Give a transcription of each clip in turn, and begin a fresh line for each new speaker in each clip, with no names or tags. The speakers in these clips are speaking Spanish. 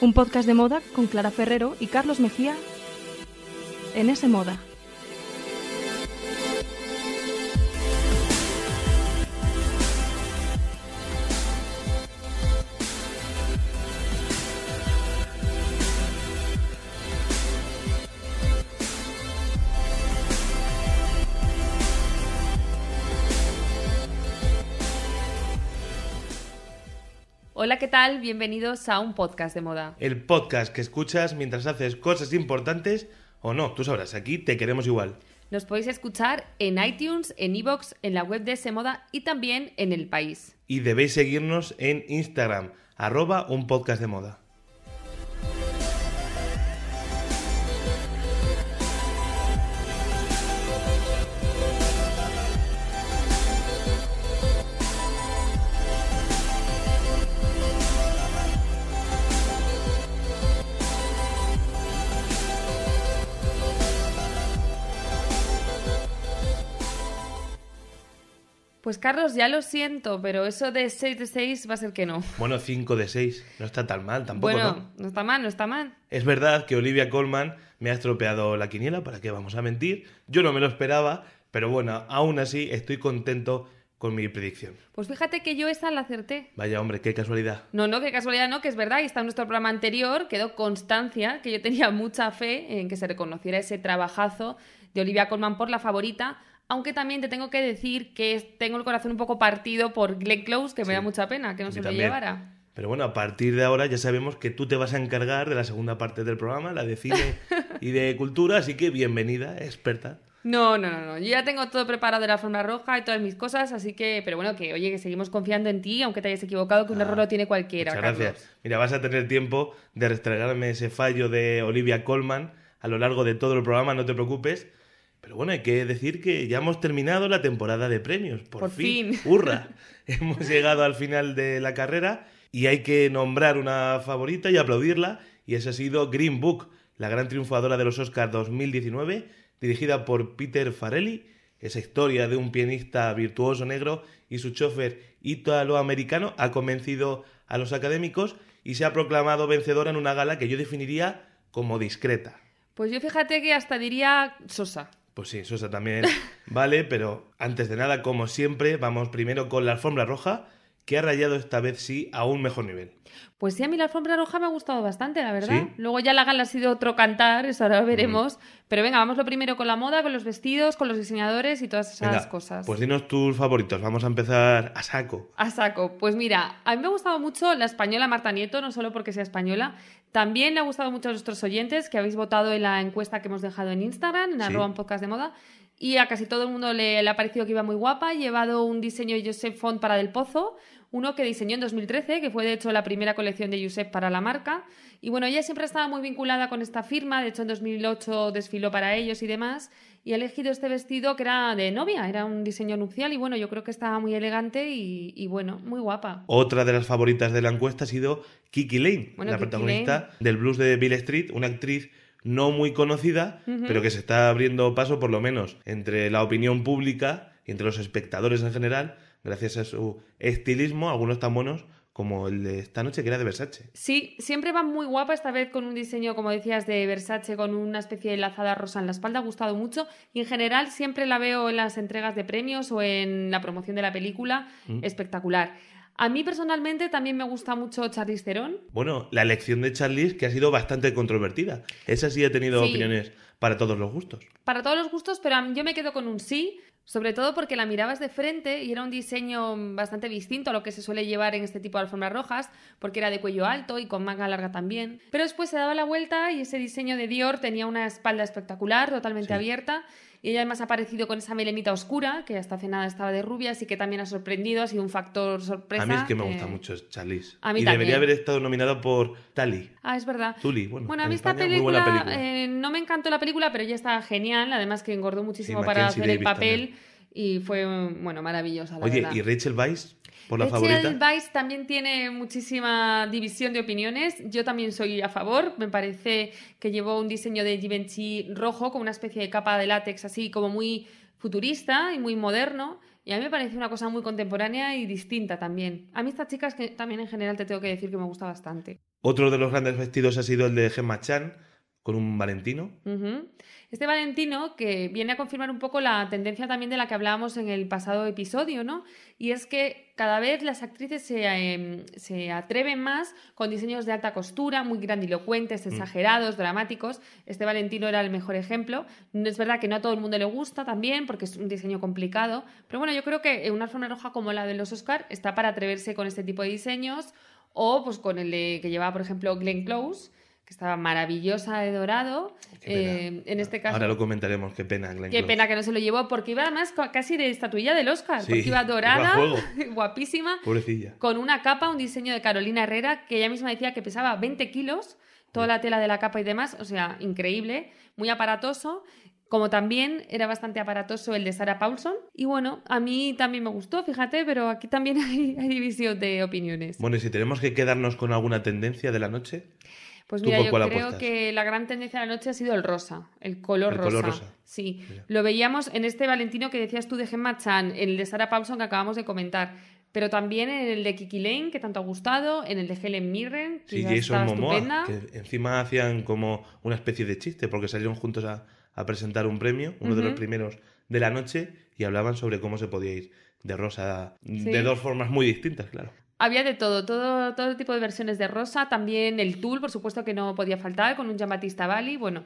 Un podcast de moda con Clara Ferrero y Carlos Mejía en ese moda.
Hola, ¿qué tal? Bienvenidos a un podcast de moda.
El podcast que escuchas mientras haces cosas importantes o no, tú sabrás, aquí te queremos igual.
Nos podéis escuchar en iTunes, en iVoox, en la web de Semoda y también en El País.
Y debéis seguirnos en Instagram, arroba un podcast de moda.
Pues Carlos, ya lo siento, pero eso de 6 de 6 va a ser que no.
Bueno, 5 de 6, no está tan mal tampoco,
bueno,
¿no?
no está mal, no está mal.
Es verdad que Olivia Colman me ha estropeado la quiniela, ¿para qué vamos a mentir? Yo no me lo esperaba, pero bueno, aún así estoy contento con mi predicción.
Pues fíjate que yo esa la acerté.
Vaya hombre, qué casualidad.
No, no, qué casualidad no, que es verdad, y está en nuestro programa anterior, quedó constancia que yo tenía mucha fe en que se reconociera ese trabajazo de Olivia Colman por la favorita, aunque también te tengo que decir que tengo el corazón un poco partido por Glenn Close, que me da mucha pena que no se lo llevara.
Pero bueno, a partir de ahora ya sabemos que tú te vas a encargar de la segunda parte del programa, la de cine y de cultura, así que bienvenida, experta.
No, no, no, no. Yo ya tengo todo preparado de la forma roja y todas mis cosas, así que, pero bueno, que oye, que seguimos confiando en ti, aunque te hayas equivocado, que un
Ah,
error lo tiene cualquiera.
Muchas
Carlos.
gracias. Mira, vas a tener tiempo de restregarme ese fallo de Olivia Colman a lo largo de todo el programa, no te preocupes. Pero bueno, hay que decir que ya hemos terminado la temporada de premios. Por,
Por fin.
¡Hurra! hemos llegado al final de la carrera y hay que nombrar una favorita y aplaudirla. Y esa ha sido Green Book, la gran triunfadora de los Oscars 2019, dirigida por Peter Farrelly. Esa historia de un pianista virtuoso negro y su chofer italoamericano ha convencido a los académicos y se ha proclamado vencedora en una gala que yo definiría como discreta.
Pues yo fíjate que hasta diría Sosa.
Pues sí, Sosa también. Vale, pero antes de nada, como siempre, vamos primero con la alfombra roja, que ha rayado esta vez sí a un mejor nivel.
Pues sí, a mí la alfombra roja me ha gustado bastante, la verdad.
¿Sí?
Luego ya la gala ha sido otro cantar, eso ahora lo veremos. Pero venga, vamos lo primero con la moda, con los vestidos, con los diseñadores y todas esas
Venga,
cosas.
Pues dinos tus favoritos, vamos a empezar a saco.
A saco. Pues mira, a mí me ha gustado mucho la española Marta Nieto, no solo porque sea española. También le ha gustado mucho a nuestros oyentes que habéis votado en la encuesta que hemos dejado en Instagram, en
Sí.
arroba un podcast de moda. Y a casi todo el mundo le, le ha parecido que iba muy guapa. Ha llevado un diseño de Josep Font para Del Pozo, uno que diseñó en 2013, que fue de hecho la primera colección de Josep para la marca. Y bueno, ella siempre estaba muy vinculada con esta firma, de hecho en 2008 desfiló para ellos y demás. Y ha elegido este vestido que era de novia, era un diseño nupcial y bueno, yo creo que estaba muy elegante y, y bueno, muy guapa.
Otra de las favoritas de la encuesta ha sido Kiki Lane,
Bueno,
la
Kiki
protagonista del blues de Bill Street, una actriz no muy conocida, pero que se está abriendo paso por lo menos entre la opinión pública y entre los espectadores en general, gracias a su estilismo, algunos tan buenos como el de esta noche que era de Versace.
Sí, siempre va muy guapa, esta vez con un diseño, como decías, de Versace, con una especie de lazada rosa en la espalda, ha gustado mucho. Y en general siempre la veo en las entregas de premios o en la promoción de la película, espectacular. A mí personalmente también me gusta mucho Charlize Theron.
Bueno, la elección de Charlize que ha sido bastante controvertida. Esa sí ha tenido
Sí.
opiniones para todos los gustos.
Para todos los gustos, pero yo me quedo con un sí, sobre todo porque la mirabas de frente y era un diseño bastante distinto a lo que se suele llevar en este tipo de alfombras rojas, porque era de cuello alto y con manga larga también. Pero después se daba la vuelta y ese diseño de Dior tenía una espalda espectacular, totalmente
Sí.
abierta. Y ella además ha aparecido con esa melenita oscura, que hasta hace nada estaba de rubia, así que también ha sorprendido, ha sido un factor sorpresa.
A mí es que me
eh,
gusta mucho Charlize.
a mí
y
también.
debería haber estado nominado por Tali.
Ah, es verdad.
Tully, bueno.
Bueno, a mí esta
España,
película, eh, no me encantó la película, pero ella está genial, además que engordó muchísimo para
Mackenzie
hacer el papel y fue, bueno, maravillosa, la
Oye,
verdad.
¿y Rachel Weisz por la favorita?
Weisz también tiene muchísima división de opiniones. Yo también soy a favor. Me parece que llevó un diseño de Givenchy rojo con una especie de capa de látex así como muy futurista y muy moderno. y a mí me parece una cosa muy contemporánea y distinta también. A mí estas chicas que también en general te tengo que decir que me gusta bastante.
Otro de los grandes vestidos ha sido el de Gemma Chan, con un Valentino.
Este Valentino que viene a confirmar un poco la tendencia también de la que hablábamos en el pasado episodio, ¿no? Y es que cada vez las actrices se, em, se atreven más con diseños de alta costura, muy grandilocuentes, exagerados, dramáticos. Este Valentino era el mejor ejemplo. Es verdad que no a todo el mundo le gusta también, porque es un diseño complicado. Pero bueno, yo creo que una alfombra roja como la de los Oscar está para atreverse con este tipo de diseños. O pues con el de, que llevaba, por ejemplo, Glenn Close, que estaba maravillosa de dorado. Eh, en este caso.
Ahora lo comentaremos, qué pena, Glenn
Qué
Close.
pena que no se lo llevó, porque iba además ca- casi de estatuilla del Oscar,
Sí,
porque iba dorada, guapísima,
Pobrecilla.
con una capa, un diseño de Carolina Herrera, que ella misma decía que pesaba 20 kilos, toda la tela de la capa y demás, o sea, increíble, muy aparatoso. Como también era bastante aparatoso el de Sarah Paulson. Y bueno, a mí también me gustó, fíjate, pero aquí también hay, hay división de opiniones.
Bueno, y si tenemos que quedarnos con alguna tendencia de la noche,
Pues
¿Tú
mira, yo creo
apuestas?
que la gran tendencia de la noche ha sido el rosa, el color,
El
rosa.
color rosa.
Sí,
Mira.
lo veíamos en este Valentino que decías tú de Gemma Chan, en el de Sarah Paulson que acabamos de comentar, pero también en el de Kiki Lane, que tanto ha gustado, en el de Helen Mirren, que
sí,
ya
Jason
está
Momoa,
estupenda.
que encima hacían como una especie de chiste, porque salieron juntos a, a presentar un premio, uno de los primeros de la noche, y hablaban sobre cómo se podía ir de rosa
Sí.
de dos formas muy distintas, claro.
Había de todo, todo, todo tipo de versiones de rosa, también el tul, por supuesto que no podía faltar, con un Jean-Baptiste Bali. Bueno,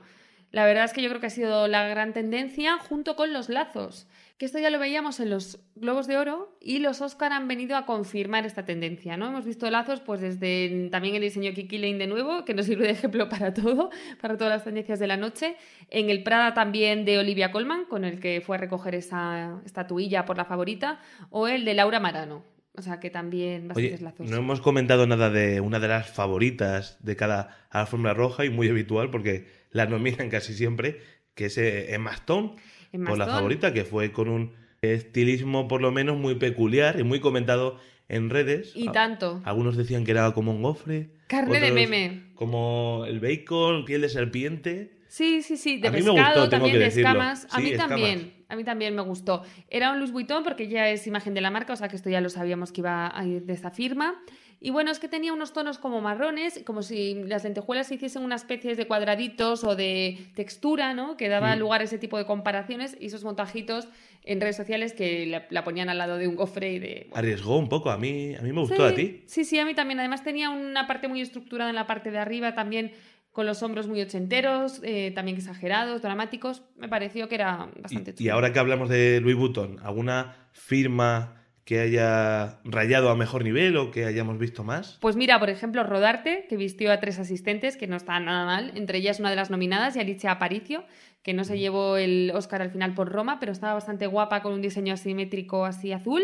la verdad es que yo creo que ha sido la gran tendencia junto con los lazos, que esto ya lo veíamos en los Globos de Oro y los Oscar han venido a confirmar esta tendencia, ¿no? Hemos visto lazos pues desde también el diseño Kiki Lane de nuevo, que nos sirve de ejemplo para todo, para todas las tendencias de la noche, en el Prada también de Olivia Colman, con el que fue a recoger esa estatuilla por la favorita, o el de Laura Marano. O sea que también bastantes
Oye,
lazos.
no hemos comentado nada de una de las favoritas de cada alfombra roja y muy habitual porque la nominan casi siempre, que es eh, Emma Stone,
Emma
por la favorita, que fue con un estilismo por lo menos muy peculiar y muy comentado en redes.
Y tanto.
Algunos decían que era como un gofre.
Carne de meme.
Como el bacon, piel de serpiente.
Sí, sí, sí, de
A mí me
pescado,
gustó,
también de escamas. A mí
escamas.
también, a mí también me gustó. Era un Louis Vuitton porque ya es imagen de la marca, o sea que esto ya lo sabíamos que iba a ir de esta firma. Y bueno, es que tenía unos tonos como marrones, como si las lentejuelas se hiciesen una especie de cuadraditos o de textura, ¿no? Que daba
Mm.
lugar a ese tipo de comparaciones y esos montajitos en redes sociales que la, la ponían al lado de un gofre y de... bueno,
Arriesgó un poco, a mí, a mí me gustó
sí,
a ti.
Sí, sí, a mí también. Además tenía una parte muy estructurada en la parte de arriba, también con los hombros muy ochenteros, eh, también exagerados, dramáticos. Me pareció que era bastante
Y, y
chulo.
ahora que hablamos de Louis Vuitton, ¿alguna firma que haya rayado a mejor nivel o que hayamos visto más?
Pues mira, por ejemplo, Rodarte, que vistió a tres asistentes, que no está nada mal. Entre ellas una de las nominadas, y Alicia Aparicio, que no se llevó el Oscar al final por Roma, pero estaba bastante guapa con un diseño asimétrico así azul.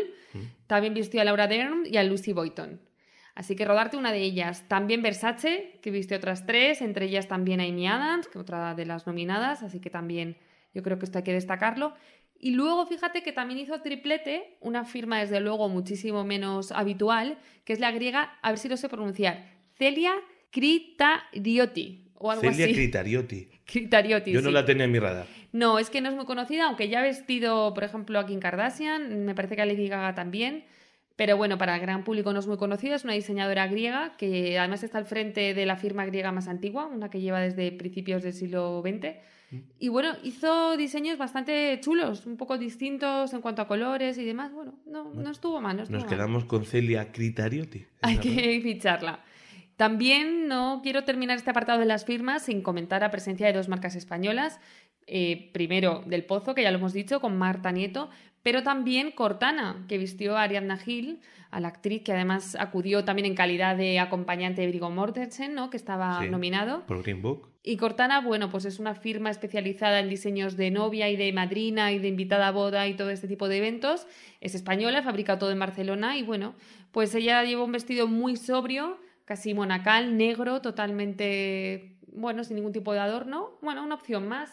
También vistió a Laura Dern y a Lucy Boyton. Así que Rodarte, una de ellas. También Versace, que vistió otras tres, entre ellas también Amy Adams, que otra de las nominadas, así que también yo creo que esto hay que destacarlo. Y luego fíjate que también hizo triplete, una firma desde luego muchísimo menos habitual, que es la griega, a ver si lo sé pronunciar, Celia Critariotti o algo
Celia
así.
Critariotti.
Critariotti,
Yo no
sí.
la tenía en mi radar.
No, es que no es muy conocida, aunque ya ha vestido, por ejemplo, a Kim Kardashian, me parece que a Lady Gaga también. Pero bueno, para el gran público no es muy conocida, es una diseñadora griega que además está al frente de la firma griega más antigua, una que lleva desde principios del siglo XX. Y bueno, hizo diseños bastante chulos, un poco distintos en cuanto a colores y demás. Bueno, no, no estuvo mal, no estuvo
Nos
mal.
quedamos con Celia Critariotti.
Hay que ficharla. También no quiero terminar este apartado de las firmas sin comentar la presencia de dos marcas españolas. Eh, primero, Del Pozo, que ya lo hemos dicho, con Marta Nieto, pero también Cortana, que vistió a Ariadna Gil, a la actriz que además acudió también en calidad de acompañante de Viggo Mortensen, ¿no? que estaba
Sí.
nominado.
Por Green Book.
Y Cortana, bueno, pues es una firma especializada en diseños de novia y de madrina y de invitada a boda y todo este tipo de eventos. Es española, fabrica todo en Barcelona y bueno, pues ella lleva un vestido muy sobrio, casi monacal, negro, totalmente, bueno, sin ningún tipo de adorno. Bueno, una opción más,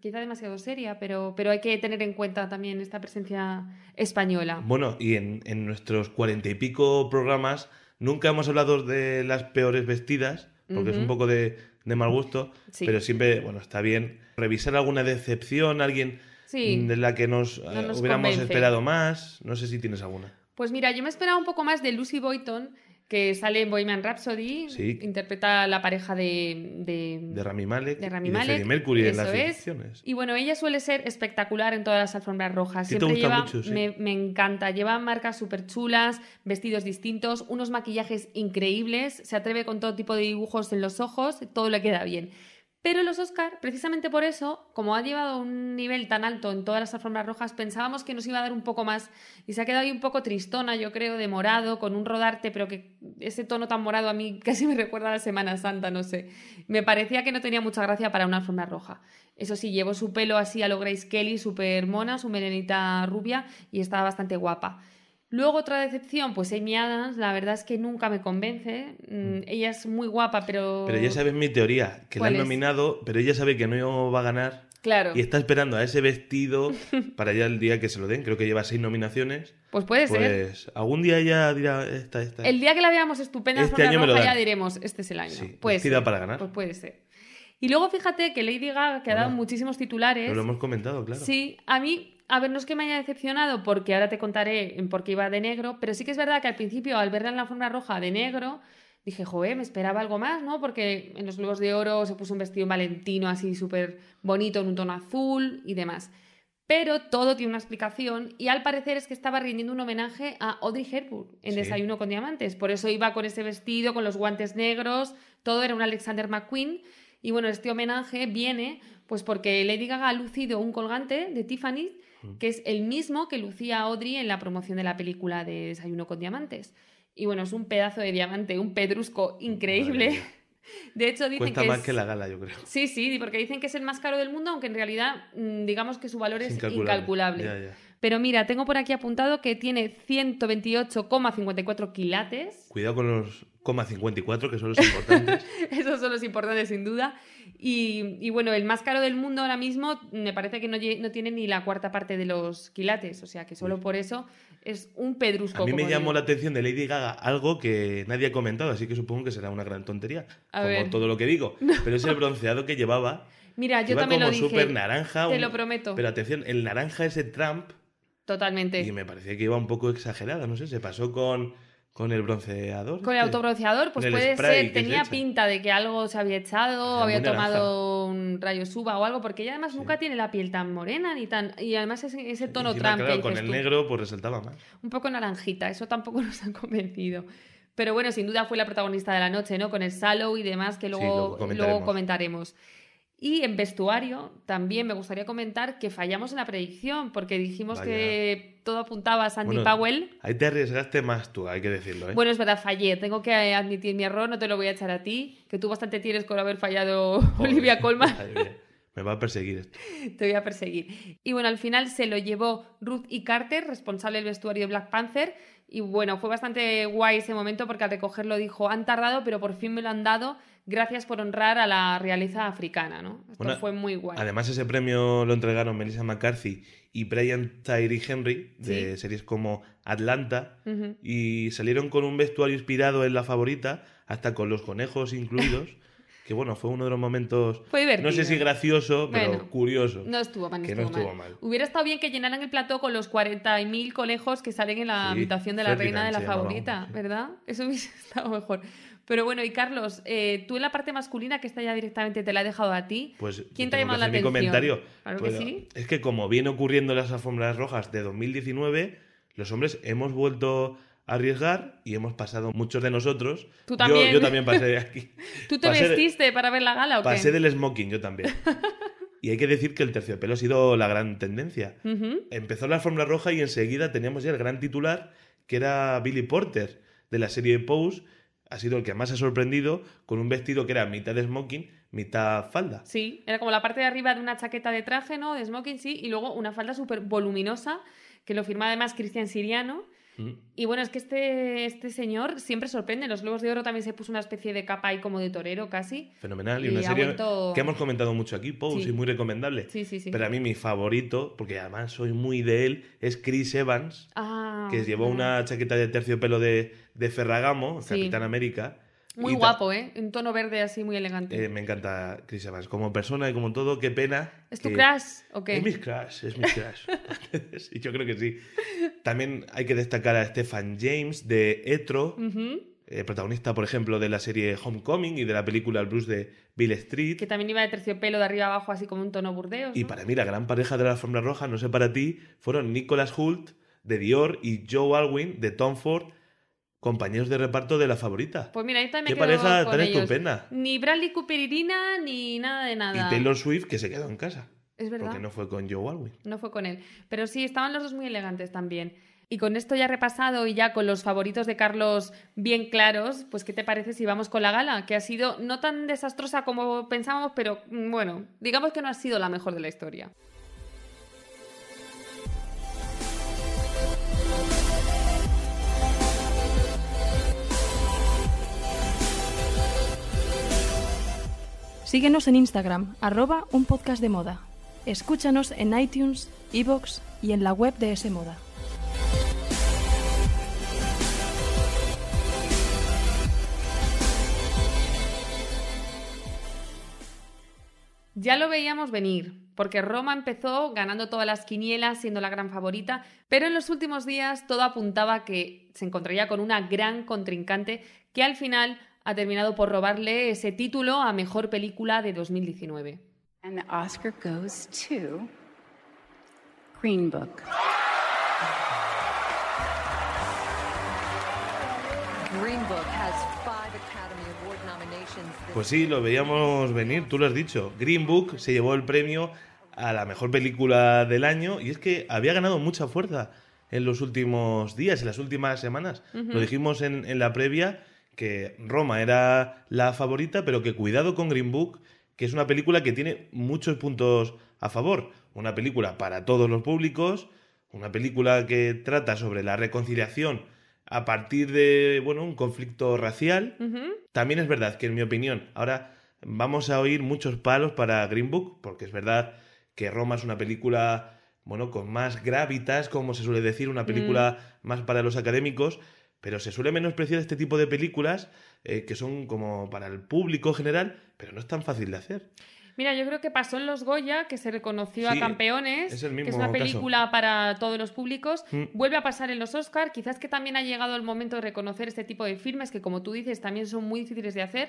quizá demasiado seria, pero, pero hay que tener en cuenta también esta presencia española.
Bueno, y en, en nuestros cuarenta y pico programas nunca hemos hablado de las peores vestidas, porque es un poco de, de mal gusto,
Sí.
pero siempre, bueno, está bien revisar alguna decepción, alguien
Sí.
de la que nos,
No
eh,
nos
hubiéramos
convence.
esperado más. No sé si tienes alguna.
Pues mira, yo me esperaba un poco más de Lucy Boyton, que sale en Bohemian Rhapsody,
Sí.
interpreta la pareja de, de,
De Rami Malek
de Rami
y de
Malek,
Freddie Mercury en las
es.
ficciones.
Y bueno, ella suele ser espectacular en todas las alfombras rojas.
Te
Siempre
gusta
lleva,
mucho, sí.
me, me encanta, lleva marcas súper chulas, vestidos distintos, unos maquillajes increíbles, se atreve con todo tipo de dibujos en los ojos, todo le queda bien. Pero los Oscar, precisamente por eso, como ha llevado un nivel tan alto en todas las alfombras rojas, pensábamos que nos iba a dar un poco más y se ha quedado ahí un poco tristona, yo creo, de morado, con un rodarte, pero que ese tono tan morado a mí casi me recuerda a la Semana Santa, no sé. Me parecía que no tenía mucha gracia para una alfombra roja. Eso sí, llevó su pelo así a lo Grace Kelly, súper mona, su melenita rubia y estaba bastante guapa. Luego otra decepción, pues Amy Adams, la verdad es que nunca me convence. Mm, ella es muy guapa, pero...
Pero ya sabes mi teoría, que la
¿Cuál
han nominado, pero ella sabe que no va a ganar
Claro,
y está esperando a ese vestido para ya el día que se lo den. Creo que lleva seis nominaciones.
pues puede ser.
Pues algún día ella dirá esta, esta.
El día que la veamos estupenda en
Este año me lo
ya diremos, este es el año.
Sí,
puede
vestida
ser.
para ganar.
Pues puede ser. Y luego fíjate que Lady Gaga, que ha dado muchísimos titulares...
Pero lo hemos comentado, claro.
Sí, a mí, a ver, no es que me haya decepcionado porque ahora te contaré en por qué iba de negro, pero sí que es verdad que al principio al verla en la alfombra roja de negro, dije, joder, me esperaba algo más, ¿no? Porque en los Globos de Oro se puso un vestido valentino así súper bonito en un tono azul y demás. Pero todo tiene una explicación y al parecer es que estaba rindiendo un homenaje a Audrey Hepburn en
Sí.
Desayuno con Diamantes. Por eso iba con ese vestido, con los guantes negros, todo era un Alexander McQueen. Y bueno, este homenaje viene pues porque Lady Gaga ha lucido un colgante de Tiffany que es el mismo que lucía Audrey en la promoción de la película de Desayuno con Diamantes. Y bueno, es un pedazo de diamante, un pedrusco increíble. De hecho, dicen
Cuesta
que
más
es...
que la gala, yo creo.
Sí, sí, porque dicen que es el más caro del mundo, aunque en realidad mm, digamos que su valor es
incalculable.
incalculable.
Ya, ya.
Pero mira, tengo por aquí apuntado que tiene 128,54 quilates.
Cuidado con los coma 54, que son los importantes.
Esos son los importantes, sin duda. Y, y bueno, el más caro del mundo ahora mismo me parece que no, tiene ni la cuarta parte de los quilates. O sea que solo por eso es un pedrusco.
A mí me llamó la atención de Lady Gaga algo que nadie ha comentado, así que supongo que será una gran tontería.
A
como
ver.
todo lo que digo. Pero es el bronceado que llevaba.
Mira, yo también
como
lo dije.
naranja.
Te
un-
lo prometo.
Pero atención, el naranja ese Trump.
Totalmente.
Y me parecía que iba un poco exagerada, no sé, se pasó con, con el bronceador.
Con el autobronceador, pues puede ser,
se
tenía pinta de que algo se había echado, había
naranja.
tomado un rayo suba o algo, porque ella además nunca tiene la piel tan morena ni tan. Y además ese, ese tono
Encima, claro, con el
tú.
negro pues resaltaba más.
un poco naranjita, eso tampoco nos ha convencido. Pero bueno, sin duda fue la protagonista de la noche, ¿no? Con el Sallow y demás, que
luego
luego,
comentaremos.
luego comentaremos. Y en vestuario también me gustaría comentar que fallamos en la predicción, porque dijimos
Vaya.
que todo apuntaba a Sandy
Bueno,
Powell.
Ahí te arriesgaste más tú, hay que decirlo, ¿eh?
Bueno, es verdad, fallé. Tengo que admitir mi error, no te lo voy a echar a ti, que tú bastante tienes con haber fallado
Joder,
Olivia Colman.
Me va a perseguir esto.
Te voy a perseguir. Y bueno, al final se lo llevó Ruth y Carter, responsable del vestuario de Black Panther. Y bueno, fue bastante guay ese momento porque al recogerlo dijo, han tardado, pero por fin me lo han dado. Gracias por honrar a la realeza africana, ¿no? Esto
Bueno,
fue muy guay.
Además, ese premio lo entregaron Melissa McCarthy y Brian Tyree Henry, de
Sí.
series como Atlanta, y salieron con un vestuario inspirado en la favorita, hasta con los conejos incluidos, que bueno, fue uno de los momentos,
Fue divertido.
no sé si gracioso, pero
Bueno,
curioso.
No estuvo mal, no
que no
estuvo, mal.
mal.
Hubiera estado bien que llenaran el plató con los 40.000 conejos que salen en la
Sí,
habitación de la reina de la favorita. ¿verdad? Eso hubiese estado mejor. Pero bueno, y Carlos, eh, tú en la parte masculina, que esta ya directamente te la he dejado a ti,
Pues
¿quién te ha llamado la
mi
atención?
comentario.
Claro
Pues,
que sí.
Es que como viene ocurriendo en las alfombras rojas de 2019, los hombres hemos vuelto arriesgar y hemos pasado muchos de nosotros.
Tú
Yo-
también.
Yo, también pasé de aquí.
¿Tú te
Pasé
vestiste para ver la gala o qué?
Pasé del smoking, yo también. Y hay que decir que el terciopelo ha sido la gran tendencia.
Ujú.
Empezó la alfombra roja y enseguida teníamos ya el gran titular, que era Billy Porter, de la serie Pose. Ha sido el que más ha sorprendido, con un vestido que era mitad de smoking, mitad falda.
Sí, era como la parte de arriba de una chaqueta de traje, ¿no? De smoking, sí, y luego una falda súper voluminosa, que lo firma además Cristian Siriano.
Mm.
Y bueno, es que este, este señor siempre sorprende. En los Globos de Oro también se puso una especie de capa ahí como de torero casi.
Fenomenal. Y,
Y
una serie
vuelto-
que hemos comentado mucho aquí, Pose,
Sí.
y muy recomendable.
Sí, sí, sí.
Pero a mí mi favorito, porque además soy muy de él, es Chris Evans,
Ah,
que llevó
ah.
una chaqueta de terciopelo de, de Ferragamo,
Sí.
Capitán América.
Muy
Y
guapo, ¿eh? Un tono verde así muy elegante.
Eh, me encanta Chris Evans. Como persona y como todo, qué pena.
¿Es tu crush o qué?
Es mi crush, es mi crush. sí, yo creo que sí. También hay que destacar a Stephan James de Etro, eh, protagonista, por ejemplo, de la serie Homecoming y de la película El Blues de Bill Street.
Que también iba de terciopelo de arriba abajo, así como un tono burdeos.
Y
¿no?
para mí, la gran pareja de la alfombra roja, no sé para ti, fueron Nicholas Hult de Dior y Joe Alwyn de Tom Ford, compañeros de reparto de la favorita.
Pues mira, ahí también
Qué pareja
con
tan
ellos.
estupenda.
Ni Bradley Cooper Irina, ni nada de nada.
Y Taylor Swift, que se quedó en casa.
Es verdad.
Porque no fue con Joe Alwyn.
No fue con él. Pero sí, estaban los dos muy elegantes también. Y con esto ya repasado y ya con los favoritos de Carlos bien claros, pues ¿qué te parece si vamos con la gala? Que ha sido no tan desastrosa como pensábamos, pero mm, bueno, digamos que no ha sido la mejor de la historia.
Síguenos en Instagram, arroba un podcast de moda. Escúchanos en iTunes, iVoox y en la web de S Moda.
Ya lo veíamos venir, porque Roma empezó ganando todas las quinielas, siendo la gran favorita, pero en los últimos días todo apuntaba que se encontraría con una gran contrincante que al final ha terminado por robarle ese título a mejor película de 2019.
And the Oscar goes to Green Book.
Green Book has five Academy Award nominations.
Pues sí, lo veíamos venir, tú lo has dicho. Green Book se llevó el premio a la mejor película del año y es que había ganado mucha fuerza en los últimos días, en las últimas semanas. Lo dijimos en, en la previa que Roma era la favorita, pero que cuidado con Green Book, que es una película que tiene muchos puntos a favor. Una película para todos los públicos, una película que trata sobre la reconciliación a partir de, bueno, un conflicto racial. También es verdad que, en mi opinión, ahora vamos a oír muchos palos para Green Book, porque es verdad que Roma es una película, bueno, con más gravitas, como se suele decir, una película más para los académicos, pero se suele menospreciar este tipo de películas eh, que son como para el público general, pero no es tan fácil de hacer.
Mira, yo creo que pasó en los Goya, que se reconoció
Sí,
a Campeones,
es el
que es una
caso.
película para todos los públicos.
Mm.
Vuelve a pasar en los Oscars. Quizás que también ha llegado el momento de reconocer este tipo de filmes que, como tú dices, también son muy difíciles de hacer.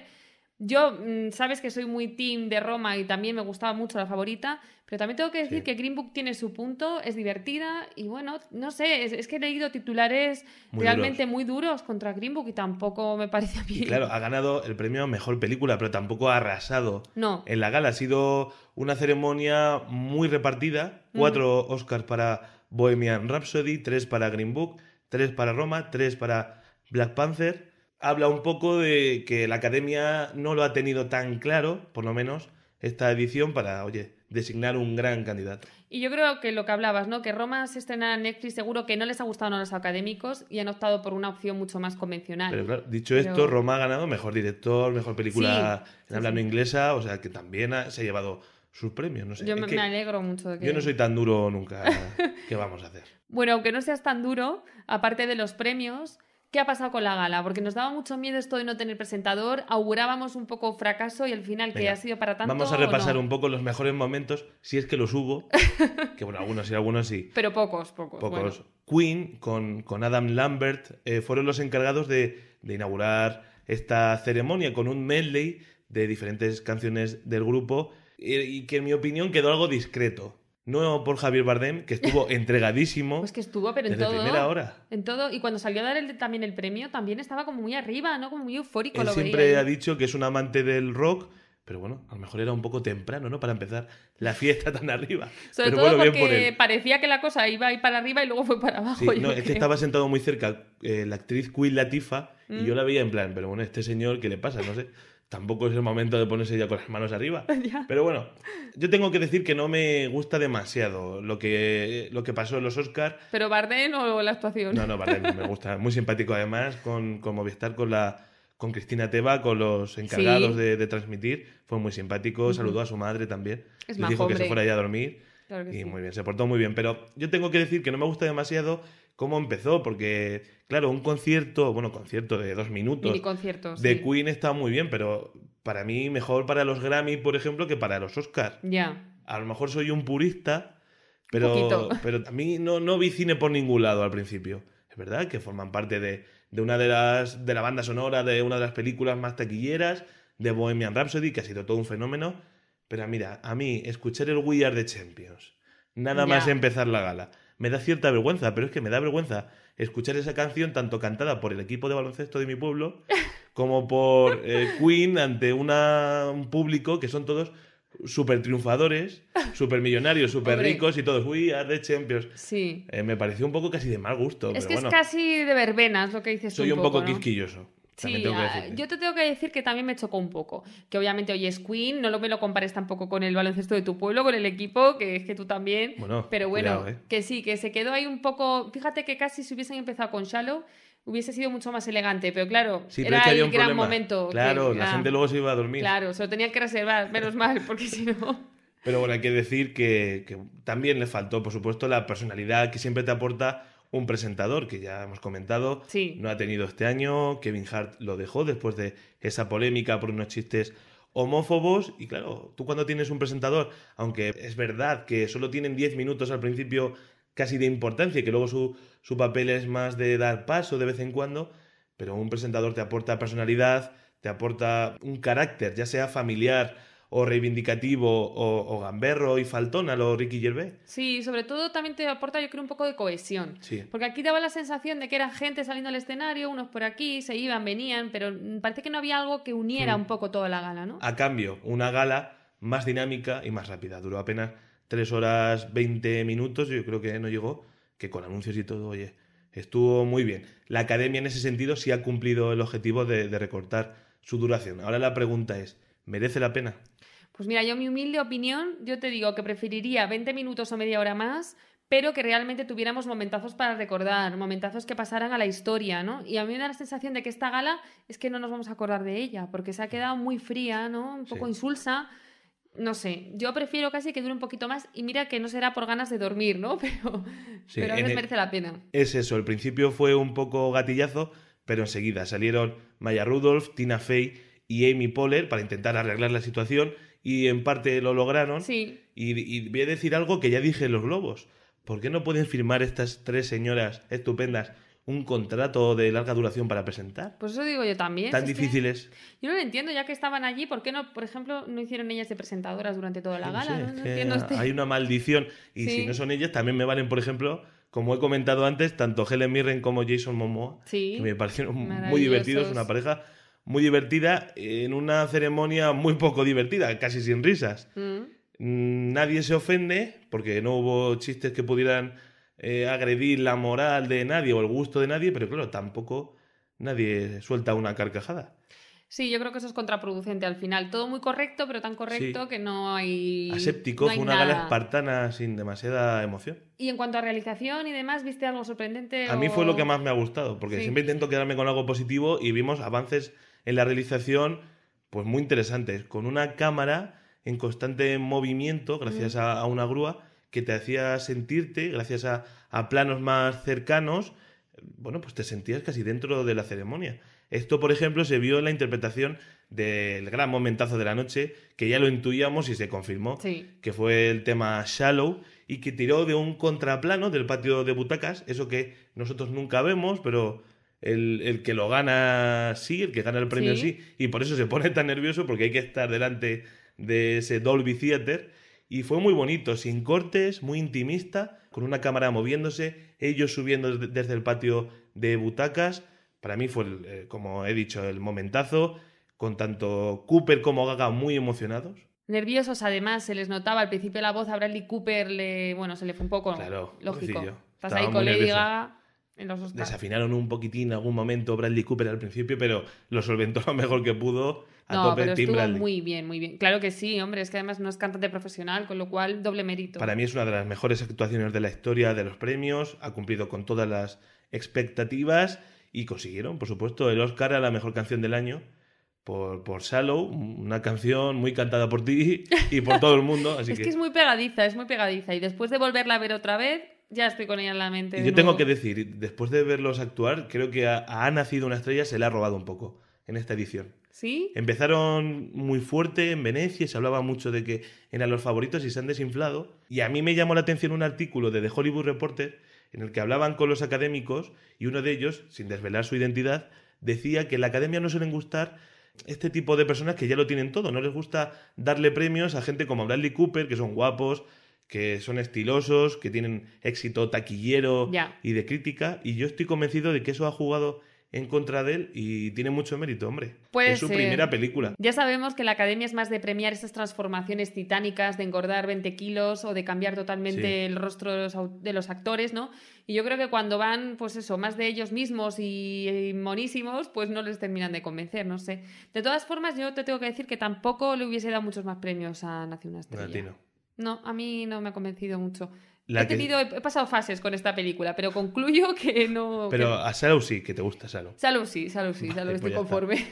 Yo, mm, sabes que soy muy team de Roma y también me gustaba mucho la favorita, pero también tengo que decir
Sí.
que Green Book tiene su punto, es divertida y bueno, no sé, es, es que he leído titulares
Muy
realmente
duros.
muy duros contra Green Book y tampoco me parece a mí.
Y claro, ha ganado el premio a mejor película, pero tampoco ha arrasado.
No.
En la gala ha sido una ceremonia muy repartida. Cuatro Oscars para Bohemian Rhapsody, tres para Green Book, tres para Roma, tres para Black Panther. Habla un poco de que la academia no lo ha tenido tan claro, por lo menos, esta edición para, oye, designar un gran candidato.
Y yo creo que lo que hablabas, ¿no? Que Roma se estrena en Netflix, seguro que no les ha gustado a los académicos y han optado por una opción mucho más convencional.
Pero claro, dicho
Pero-
esto, Roma ha ganado mejor director, mejor película
Sí,
en
sí,
habla no
sí.
inglesa, o sea que también ha- se ha llevado sus premios. No sé.
yo me alegro mucho de que...
yo no soy tan duro nunca. ¿Qué vamos a hacer?
Bueno, aunque no seas tan duro, aparte de los premios, ¿qué ha pasado con la gala? Porque nos daba mucho miedo esto de no tener presentador, augurábamos un poco fracaso y al final que ha sido para tanto.
Vamos a
¿o
repasar
no?
un poco los mejores momentos, si es que los hubo. que bueno, algunos sí, algunos sí.
Pero pocos, pocos.
Pocos.
bueno.
Queen con, con Adam Lambert eh, fueron los encargados de, de inaugurar esta ceremonia con un medley de diferentes canciones del grupo y, y que en mi opinión quedó algo discreto. No por Javier Bardem, que estuvo entregadísimo
Pues que estuvo, pero en
desde
todo.
primera hora.
En todo. Y cuando salió a dar el- también el premio, también estaba como muy arriba, ¿no? Como muy eufórico.
Él
lo
siempre
veía
ha dicho que es un amante del rock, pero bueno, a lo mejor era un poco temprano, ¿no? Para empezar la fiesta tan arriba.
Sobre
pero
todo
bueno, bien por
porque
él.
parecía que la cosa iba a ir para arriba y luego fue para abajo.
Sí, no, es que estaba sentado muy cerca eh, la actriz Queen Latifa y
Mm.
yo la veía en plan, pero bueno, este señor, ¿qué le pasa? No sé. Tampoco es el momento de ponerse ya con las manos arriba.
Ya.
Pero bueno, yo tengo que decir que no me gusta demasiado lo que, lo que pasó en los Oscars.
Pero Bardem o la actuación.
No, no, vale, me gusta. Muy simpático además con, con Movistar, con la con Cristina Teba, con los encargados
Sí.
de, de transmitir. Fue muy simpático, saludó a su madre también.
Es
Le dijo que se fuera ya a dormir.
Claro
Y
sí.
muy bien, se portó muy bien. Pero yo tengo que decir que no me gusta demasiado cómo empezó, porque, claro, un concierto, bueno, concierto de dos minutos
Mini conciertos.
de
sí.
Queen está muy bien, pero para mí mejor para los Grammy, por ejemplo, que para los Oscar.
Ya.
A lo mejor soy un purista, pero,
poquito.
pero a mí no, no vi cine por ningún lado al principio. Es verdad que forman parte de, de una de las de la banda sonora de una de las películas más taquilleras, de Bohemian Rhapsody, que ha sido todo un fenómeno. Pero mira, a mí escuchar el We Are the Champions, nada más empezar la gala, me da cierta vergüenza, pero es que me da vergüenza escuchar esa canción tanto cantada por el equipo de baloncesto de mi pueblo como por eh, Queen ante una, un público que son todos súper triunfadores, súper millonarios, súper
Hombre.
ricos y todos, we are the champions.
Sí.
Eh, me pareció un poco casi de mal gusto,
Es
pero
que
bueno,
es casi de verbenas lo que dices
soy un poco
¿no?
quisquilloso.
Sí,
tengo que
ah, yo te tengo que decir que también me chocó un poco. Que obviamente hoy es Queen, no lo me lo compares tampoco con el baloncesto de tu pueblo, con el equipo, que es que tú también.
Bueno,
pero bueno,
cuidado, ¿eh?
que sí, que se quedó ahí un poco. Fíjate que casi si hubiesen empezado con Shallow, hubiese sido mucho más elegante, pero claro,
Sí, pero
era
es que
el
un
gran
problema.
momento. que-
Claro, la
ah,
gente luego se iba a dormir.
Claro, se lo tenían que reservar, menos mal, porque si no.
Pero bueno, hay que decir que, que también le faltó, por supuesto, la personalidad que siempre te aporta un presentador, que ya hemos comentado,
Sí.
no ha tenido este año, Kevin Hart lo dejó después de esa polémica por unos chistes homófobos, y claro, tú cuando tienes un presentador, aunque es verdad que solo tienen 10 minutos al principio casi de importancia y que luego su, su papel es más de dar paso de vez en cuando, pero un presentador te aporta personalidad, te aporta un carácter, ya sea familiar o reivindicativo o, o gamberro y faltón a Ricky Gervais.
Sí, sobre todo también te aporta, yo creo, un poco de cohesión.
Sí.
Porque aquí daba la sensación de que era gente saliendo al escenario, unos por aquí, se iban, venían, pero parece que no había algo que uniera un poco toda la gala, ¿no?
A cambio, una gala más dinámica y más rápida. Duró apenas 3 horas 20 minutos, yo creo que no llegó, que con anuncios y todo, oye, estuvo muy bien. La academia en ese sentido sí ha cumplido el objetivo de, de recortar su duración. Ahora la pregunta es, ¿merece la pena?
Pues mira, yo mi humilde opinión, yo te digo que preferiría 20 minutos o media hora más, pero que realmente tuviéramos momentazos para recordar, momentazos que pasaran a la historia, ¿no? Y a mí me da la sensación de que esta gala es que no nos vamos a acordar de ella, porque se ha quedado muy fría, ¿no? Un poco
Sí.
insulsa. No sé, yo prefiero casi que dure un poquito más y mira que no será por ganas de dormir, ¿no? Pero,
Sí,
pero a veces
el-
merece la pena.
Es eso, el principio fue un poco gatillazo, pero enseguida salieron Maya Rudolph, Tina Fey y Amy Poehler para intentar arreglar la situación y en parte lo lograron.
Sí,
Y, y voy a decir algo que ya dije en los globos. ¿Por qué no pueden firmar estas tres señoras estupendas un contrato de larga duración para presentar?
pues eso digo yo también.
Tan
si es que
difícil es.
Yo no lo entiendo, ya que estaban allí, ¿por qué no, por ejemplo, no hicieron ellas de presentadoras durante toda la
No
gala?
sé,
no, entiendo este-
Hay una maldición. Y
Sí.
si no son ellas, también me valen, por ejemplo, como he comentado antes, tanto Helen Mirren como Jason Momoa.
Sí.
que me parecieron muy divertidos, una pareja muy divertida en una ceremonia muy poco divertida, casi sin risas.
Mm.
Mm, Nadie se ofende porque no hubo chistes que pudieran eh, agredir la moral de nadie o el gusto de nadie, pero claro, tampoco nadie suelta una carcajada.
Sí, yo creo que eso es contraproducente al final. Todo muy correcto, pero tan correcto que no hay.
Aséptico,
no hay
fue una gala espartana sin demasiada emoción.
Y en cuanto a realización y demás, ¿viste algo sorprendente?
A mí fue lo que más me ha gustado, porque
Sí.
siempre intento quedarme con algo positivo y vimos avances en la realización pues muy interesantes, con una cámara en constante movimiento gracias a, a una grúa que te hacía sentirte, gracias a, a planos más cercanos, bueno, pues te sentías casi dentro de la ceremonia. Esto, por ejemplo, se vio en la interpretación del gran momentazo de la noche, que ya lo intuíamos y se confirmó,
Sí.
que fue el tema Shallow, y que tiró de un contraplano del patio de butacas, eso que nosotros nunca vemos, pero el, el que lo gana sí, el que gana el premio
Sí.
sí, y por eso se pone tan nervioso, porque hay que estar delante de ese Dolby Theater, y fue muy bonito, sin cortes, muy intimista, con una cámara moviéndose, ellos subiendo desde- el patio de butacas. Para mí fue, el, eh, como he dicho, el momentazo, con tanto Cooper como Gaga muy emocionados.
Nerviosos, además, se les notaba al principio la voz a Bradley Cooper, le... bueno, se le fue un poco
Claro,
lógico. Estás
Estaba
ahí con Lady. Gaga en los Oscars.
Desafinaron un poquitín en algún momento Bradley Cooper al principio, pero lo solventó lo mejor que pudo a
No,
tope
pero
Tim
estuvo
Bradley.
muy bien, muy bien. Claro que sí, hombre, es que además no es cantante profesional, con lo cual doble mérito.
Para mí es una de las mejores actuaciones de la historia de los premios, ha cumplido con todas las expectativas y consiguieron, por supuesto, el Oscar a la mejor canción del año por, por Shallow, una canción muy cantada por ti y por todo el mundo. Así
es
que,
que es muy pegadiza, es muy pegadiza. Y después de volverla a ver otra vez, ya estoy con ella en la mente.
Y yo tengo que decir, después de verlos actuar, creo que a, a Ha nacido una estrella se le ha robado un poco en esta edición.
¿Sí?
Empezaron muy fuerte en Venecia y se hablaba mucho de que eran los favoritos y se han desinflado. Y a mí me llamó la atención un artículo de The Hollywood Reporter en el que hablaban con los académicos y uno de ellos, sin desvelar su identidad, decía que en la academia no suelen gustar este tipo de personas que ya lo tienen todo. No les gusta darle premios a gente como Bradley Cooper, que son guapos, que son estilosos, que tienen éxito taquillero y de crítica. Y yo estoy convencido de que eso ha jugado en contra de él y tiene mucho mérito, hombre.
Puede
es su primera película.
Ya sabemos que la academia es más de premiar esas transformaciones titánicas, de engordar 20 kilos o de cambiar totalmente
Sí.
el rostro de los, de los actores, ¿no? Y yo creo que cuando van, pues eso, más de ellos mismos y, y monísimos, pues no les terminan de convencer, no sé. De todas formas, yo te tengo que decir que tampoco le hubiese dado muchos más premios a Nace una estrella.
A ti no.
A mí no me ha convencido mucho.
La
he,
que-
tenido, he pasado fases con esta película, pero concluyo que no...
Pero
que-
a Salou sí, que te gusta Salou.
Salud sí, salud sí,
Vale,
estoy
pues está.
conforme.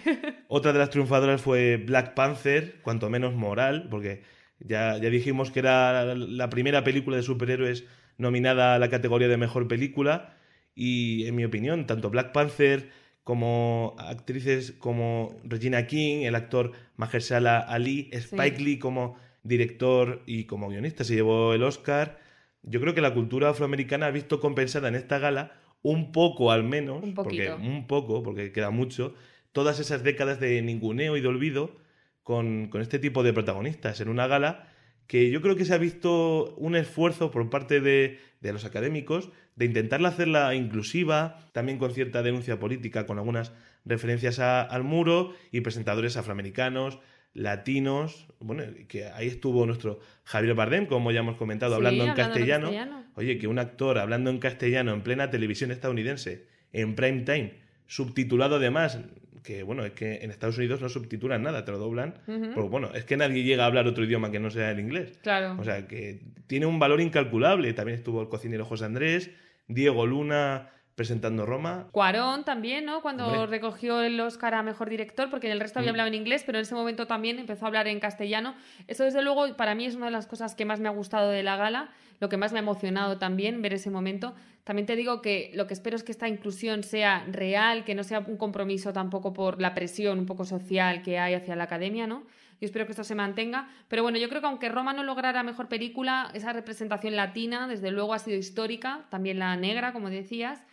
Otra de las triunfadoras fue Black Panther, cuanto menos moral, porque ya, ya dijimos que era la primera película de superhéroes nominada a la categoría de mejor película. Y en mi opinión, tanto Black Panther como actrices como Regina King, el actor Mahershala Ali, Spike
Sí.
Lee como director y como guionista se llevó el Oscar. Yo creo que la cultura afroamericana ha visto compensada en esta gala un poco al menos,
Un
porque un poco, porque queda mucho, todas esas décadas de ninguneo y de olvido con, con este tipo de protagonistas en una gala que yo creo que se ha visto un esfuerzo por parte de, de los académicos de intentarla hacerla inclusiva, también con cierta denuncia política, con algunas referencias a- al muro y presentadores afroamericanos, latinos, bueno, que ahí estuvo nuestro Javier Bardem, como ya hemos comentado,
Sí,
hablando en
hablando en
castellano. Oye, que un actor hablando en castellano en plena televisión estadounidense, en prime time, subtitulado además, que bueno, es que en Estados Unidos no subtitulan nada, te lo doblan. Pero bueno, es que nadie llega a hablar otro idioma que no sea el inglés.
Claro.
O sea, que tiene un valor incalculable. También estuvo el cocinero José Andrés, Diego Luna presentando Roma.
Cuarón también, ¿no? Cuando
Hombre.
recogió el Oscar a Mejor Director, porque en el resto había
Mm.
hablado en inglés, pero en ese momento también empezó a hablar en castellano. Eso, desde luego, para mí es una de las cosas que más me ha gustado de la gala, lo que más me ha emocionado también ver ese momento. También te digo que lo que espero es que esta inclusión sea real, que no sea un compromiso tampoco por la presión un poco social que hay hacia la academia, ¿no? Yo espero que esto se mantenga. Pero bueno, yo creo que aunque Roma no lograra mejor película, esa representación latina, desde luego, ha sido histórica, también la negra, como decías.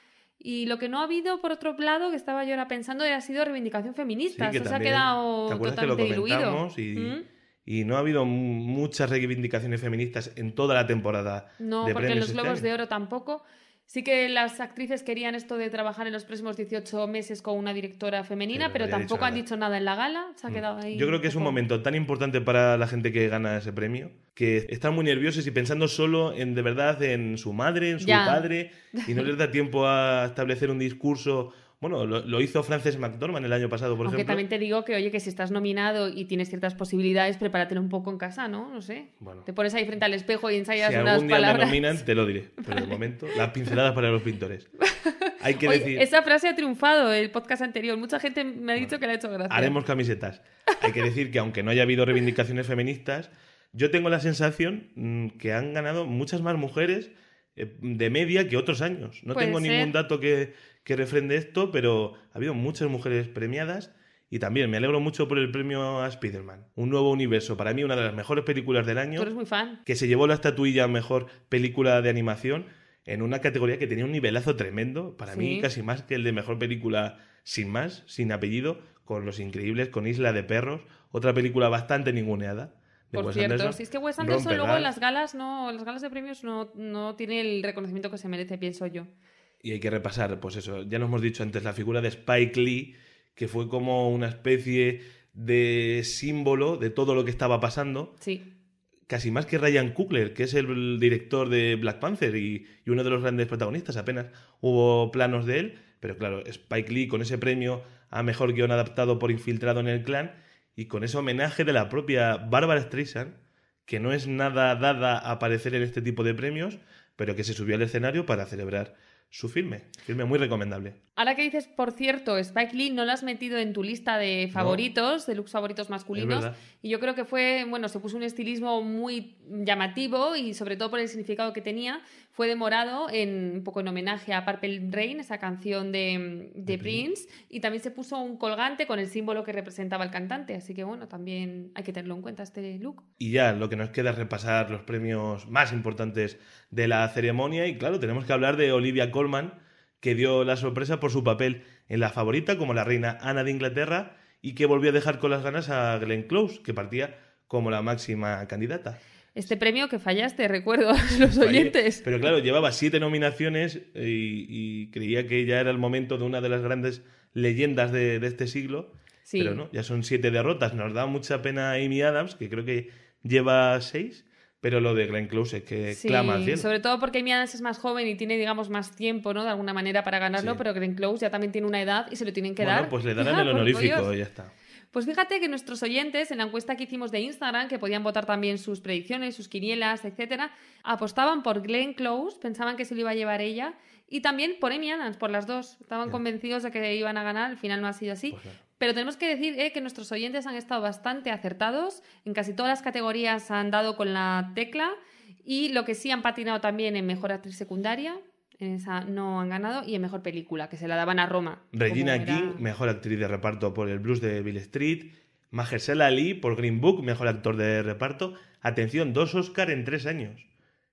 Y lo que no ha habido, por otro lado, que estaba yo ahora pensando, ha sido reivindicación feminista.
Sí,
Eso se ha quedado
¿Te acuerdas que lo
totalmente diluido.
Y,
¿Mm?
y no ha habido mu- muchas reivindicaciones feministas en toda la temporada.
No,
de
porque los
este
Globos de Oro tampoco. Sí que las actrices querían esto de trabajar en los próximos 18 meses con una directora femenina,
Pero
tampoco han dicho nada en la gala. Se ha
Mm.
quedado ahí.
Yo creo que es un momento tan importante para la gente que gana ese premio, que están muy nerviosos y pensando solo en de verdad en su madre, en su
Ya.
padre, y no les da tiempo a establecer un discurso. Bueno, lo, lo hizo Frances McDormand el año pasado, por
Aunque
ejemplo.
también te digo que, oye, que si estás nominado y tienes ciertas posibilidades, prepáratelo un poco en casa, ¿no? No sé.
Bueno.
Te pones ahí frente al espejo y ensayas
Si
unas
algún día
palabras.
me nominan, te lo diré. Pero de momento, las pinceladas para los pintores. Hay que
Oye,
decir,
esa frase ha triunfado el podcast anterior. Mucha gente me ha dicho que le ha hecho gracia.
haremos camisetas. Hay que decir que aunque no haya habido reivindicaciones feministas, yo tengo la sensación mm, que han ganado muchas más mujeres eh, de media que otros años. No
Puede
tengo
ser.
ningún dato que, que refrende esto, pero ha habido muchas mujeres premiadas. Y también me alegro mucho por el premio a Spider-Man. Un nuevo universo. Para mí, una de las mejores películas del año.
Tú eres muy fan.
que se llevó la estatuilla mejor película de animación en una categoría que tenía un nivelazo tremendo, para mí casi más que el de mejor película sin más, sin apellido, con Los Increíbles, con Isla de Perros, otra película bastante ninguneada. de
Por
Wes
cierto,
Anderson.
si es que Wes Anderson luego en las galas no, en las galas de premios no, no tiene el reconocimiento que se merece, pienso yo.
Y hay que repasar, pues eso, ya nos hemos dicho antes, la figura de Spike Lee, que fue como una especie de símbolo de todo lo que estaba pasando,
Sí.
casi más que Ryan Coogler, que es el director de Black Panther y, y uno de los grandes protagonistas. Apenas hubo planos de él, pero claro, Spike Lee con ese premio a mejor guion adaptado por Infiltrado en el Clan y con ese homenaje de la propia Barbara Streisand, que no es nada dada a aparecer en este tipo de premios, pero que se subió al escenario para celebrar su filme. Filme muy recomendable.
Ahora que dices, por cierto, Spike Lee no lo has metido en tu lista de favoritos, de looks favoritos masculinos. Y yo creo que fue, bueno, se puso un estilismo muy llamativo y sobre todo por el significado que tenía. Fue de morado en, un poco en homenaje a Purple Rain, esa canción de, de Prince, y también se puso un colgante con el símbolo que representaba el cantante, así que bueno, también hay que tenerlo en cuenta este look.
Y ya, lo que nos queda es repasar los premios más importantes de la ceremonia, y claro, tenemos que hablar de Olivia Colman, que dio la sorpresa por su papel en La Favorita como la reina Ana de Inglaterra, y que volvió a dejar con las ganas a Glenn Close, que partía como la máxima candidata.
Este premio que fallaste, recuerdo a los oyentes.
Pero claro, llevaba siete nominaciones y, y creía que ya era el momento de una de las grandes leyendas de, de este siglo.
Sí.
Pero no, ya son siete derrotas. Nos da mucha pena Amy Adams, que creo que lleva seis. Pero lo de Glenn Close es que
Sí,
clama al cielo.
sobre todo porque Amy Adams es más joven y tiene, digamos, más tiempo, ¿no? De alguna manera para ganarlo,
Sí.
pero Glenn Close ya también tiene una edad y se lo tienen que
Bueno,
dar.
pues le darán
Ya,
el honorífico ya está.
Pues fíjate que nuestros oyentes, en la encuesta que hicimos de Instagram, que podían votar también sus predicciones, sus quinielas, etcétera, apostaban por Glenn Close, pensaban que se lo iba a llevar ella, y también por Amy Adams, por las dos. Estaban
Bien.
convencidos de que iban a ganar, al final no ha sido así.
Pues claro.
Pero tenemos que decir eh, que nuestros oyentes han estado bastante acertados. En casi todas las categorías han dado con la tecla. Y lo que sí han patinado también en mejor actriz secundaria. En esa no han ganado. Y en mejor película, que se la daban a Roma.
Regina
era-
King, mejor actriz de reparto por El Blues de Bill Street. Mahershala Ali por Green Book, mejor actor de reparto. Atención, dos Oscar en tres años.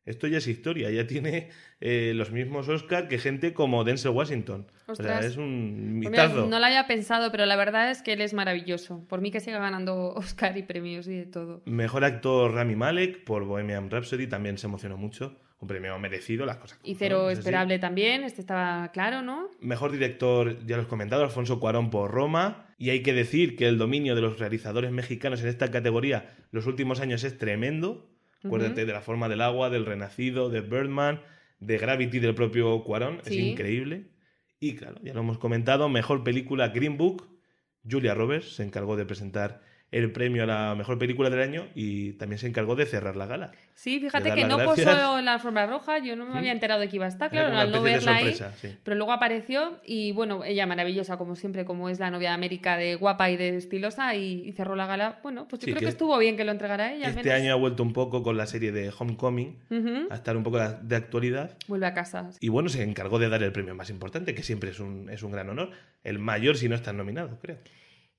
Esto ya es historia, ya tiene eh, los mismos Oscar que gente como Denzel Washington. O sea,
Ostras.
es un
Pues mira,
mitazo.
no lo había pensado, pero la verdad es que él es maravilloso. Por mí que siga ganando Oscar y premios y de todo.
Mejor actor Rami Malek por Bohemian Rhapsody también se emocionó mucho. Un premio merecido, las cosas.
Y cero
así.
esperable también, este estaba claro, ¿no?
Mejor director, ya lo he comentado, Alfonso Cuarón por Roma. Y hay que decir que el dominio de los realizadores mexicanos en esta categoría los últimos años es tremendo. Acuérdate de La forma del agua, del Renacido, de Birdman, de Gravity del propio Cuarón. Es increíble. Y claro, ya lo hemos comentado, mejor película Green Book. Julia Roberts se encargó de presentar el premio a la mejor película del año y también se encargó de cerrar la gala.
Sí, fíjate que no
gracias.
posó en la alfombra roja, yo no me había enterado de que iba a estar, claro, al no verla ahí.
sorpresa, sí.
Pero luego apareció y bueno, ella maravillosa como siempre, como es la novia de América de guapa y de estilosa y, y cerró la gala. Bueno, pues yo
Sí,
creo
que
que estuvo bien que lo entregara ella.
Este año ha vuelto un poco con la serie de Homecoming a estar un poco de actualidad.
Vuelve a casa.
Y bueno, se encargó de dar el premio más importante, que siempre es un, es un gran honor. El mayor si no están nominados, creo.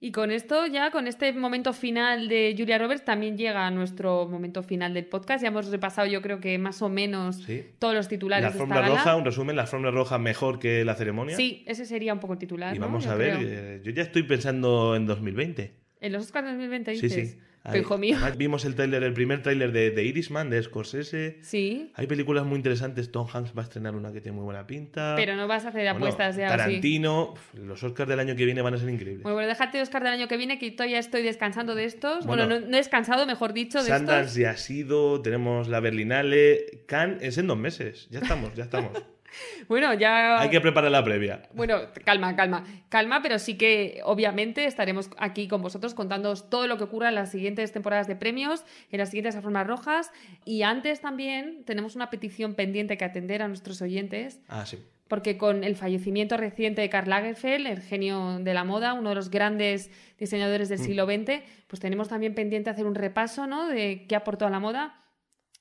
Y con esto, ya con este momento final de Julia Roberts, también llega nuestro momento final del podcast. Ya hemos repasado, yo creo que más o menos
Sí.
todos los titulares
La
de esta gala.
roja, un resumen, la alfombra roja mejor que la ceremonia.
Sí, ese sería un poco el titular.
Y
¿no?
vamos
Yo
a ver,
creo.
eh, yo ya estoy pensando en 2020.
En los Oscars 2020
Sí,
dices.
sí.
Pero, Hijo mío.
vimos el tráiler, el primer tráiler de, de Irishman, de Scorsese.
Sí,
Hay películas muy interesantes. Tom Hanks va a estrenar una que tiene muy buena pinta.
pero no vas a hacer
Bueno,
apuestas ya. ¿o sí?
Tarantino. Los Oscars del año que viene van a ser increíbles.
Bueno, bueno, déjate Oscar del año que viene, que todavía estoy descansando de estos.
Bueno.
Bueno, no, no he descansado, mejor dicho, de
Sundance
estos.
ya ha sido, tenemos la Berlinale, Cannes es en dos meses, ya estamos, ya estamos.
Bueno, ya.
Hay que preparar la previa.
Bueno, calma, calma, calma, pero sí que obviamente estaremos aquí con vosotros contándoos todo lo que ocurra en las siguientes temporadas de premios, en las siguientes alfombras rojas. Y antes también tenemos una petición pendiente que atender a nuestros oyentes,
Ah, sí.
porque con el fallecimiento reciente de Karl Lagerfeld, el genio de la moda, uno de los grandes diseñadores
Mm.
del siglo XX, pues tenemos también pendiente hacer un repaso ¿no? de qué aportó a la moda.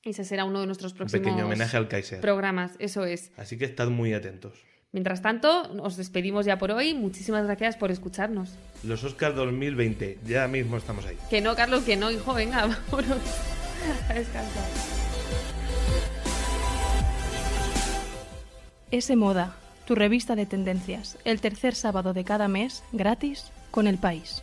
Y ese será uno de nuestros
Un
próximos
pequeño homenaje al Kaiser.
programas. Eso es.
Así que estad muy atentos.
Mientras tanto, os despedimos ya por hoy. Muchísimas gracias por escucharnos.
Los Oscars 2020, ya mismo estamos ahí.
Que no, Carlos, que no, hijo, venga, vámonos a descansar.
S Moda, tu revista de tendencias, el tercer sábado de cada mes, gratis, con el país.